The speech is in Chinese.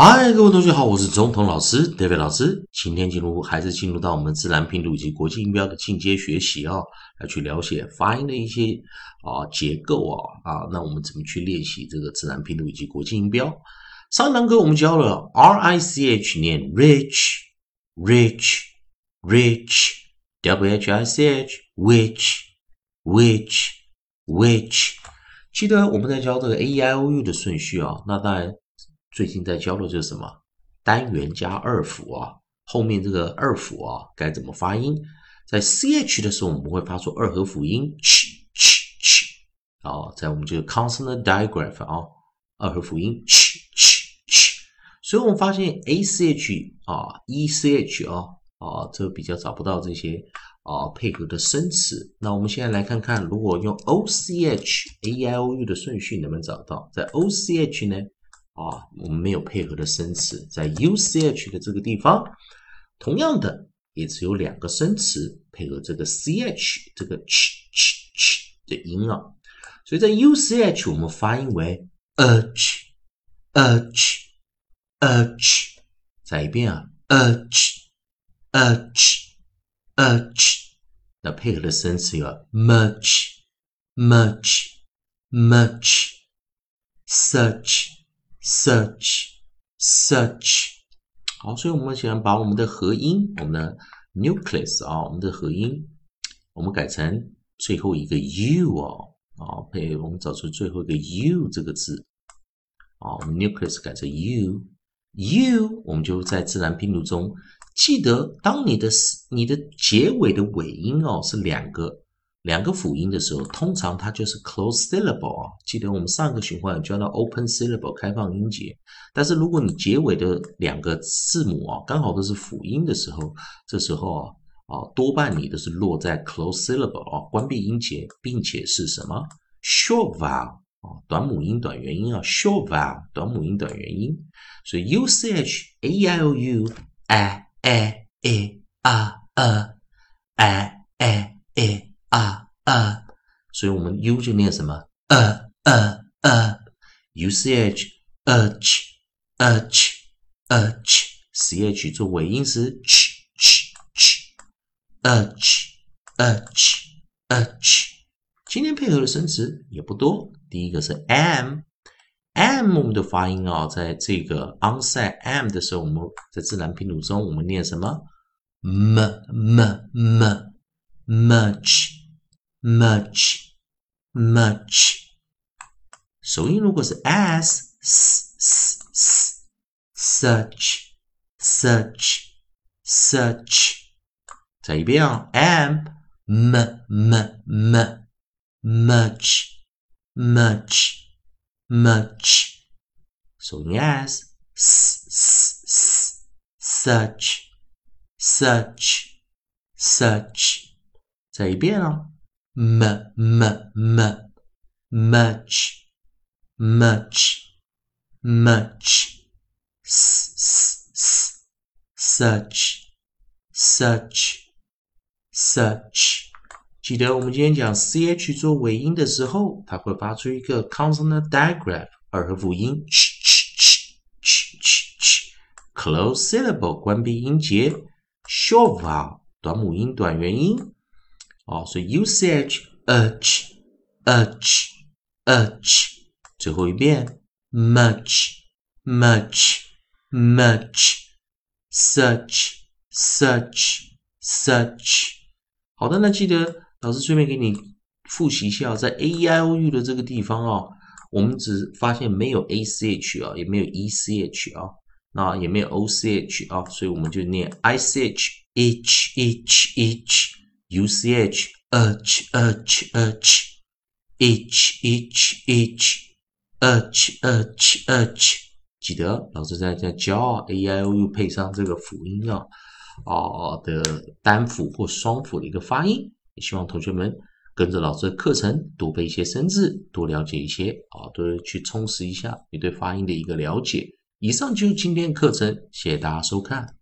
嗨，各位同学好，我是总统老师 David 老师。今天进入还是进入到我们自然拼读以及国际音标的进阶学习啊，来去了解发音的一些啊结构啊啊，那我们怎么去练习这个自然拼读以及国际音标？上堂课我们教了 R I C H 念 rich，rich，rich，W H I C H，which，which，which。记得我们在教这个 A E I O U 的顺序啊，那当然。最近在教的就是什么单元加二辅啊，后面这个二辅啊该怎么发音？在 ch 的时候，我们会发出二合辅音 ch ch ch 啊，在我们这个 consonant digraph 啊，二合辅音 ch ch ch。所以我们发现 ach 啊，ech 啊啊，这比较找不到这些啊配合的生词。那我们现在来看看，如果用 och a i o u 的顺序能不能找到？在 och 呢？啊，我们没有配合的生词，在 u c h 的这个地方，同样的也只有两个生词配合这个 c h 这个 ch ch ch 的音啊，所以在 u c h 我们发音为 ch ch ch，再一遍啊 ch ch ch，那配合的生词有 much much much such。Search, search，好，所以我们喜欢把我们的合音，我们的 nucleus 啊，我们的合音，我们改成最后一个 u 哦，啊，配我们找出最后一个 u 这个字，啊，我们 nucleus 改成 u，u，我们就在自然拼读中，记得当你的你的结尾的尾音哦是两个。两个辅音的时候，通常它就是 close syllable 啊。记得我们上个循环教到 open syllable 开放音节，但是如果你结尾的两个字母啊，刚好都是辅音的时候，这时候啊啊，多半你都是落在 close syllable 啊，关闭音节，并且是什么 short vowel 啊，短母音短元音啊，short vowel 短母音短元音。所以 u c h a i o u a a e a a a a e 啊啊，所以我们 u 就念什么？呃呃呃，u c h h h h c h 做尾音时 ch ch ch h h h。今天配合的生词也不多，第一个是 m，m 我们的发音啊，在这个 onside m 的时候，我们在自然拼读中，我们念什么？m m m much。much much，首音如果是 s s s s such such such，再一遍啊 m m m m much much much，首音 s s s s such such such，再一遍啊。 M m m much much much s s s such such such 记得我们今天讲 ch 做尾音的时候，它会发出一个 consonant digraph 二合辅音 ch ch ch ch ch close syllable 关闭音节 short vowel 短母音短元音。哦，所以 u c h h h h，最后一遍 much much much such such such。好的，那记得老师顺便给你复习一下，在 a e i o u 的这个地方啊，我们只发现没有 a c h 啊，也没有 e c h 啊，那也没有 o c h 啊，所以我们就念 i c h h h h。U C H H H H H H H H H H，记得老师在在教 A I O U 配上这个辅音啊啊的单辅或双辅的一个发音。也希望同学们跟着老师的课程多背一些生字，多了解一些啊，多去充实一下你对发音的一个了解。以上就是今天课程，谢谢大家收看。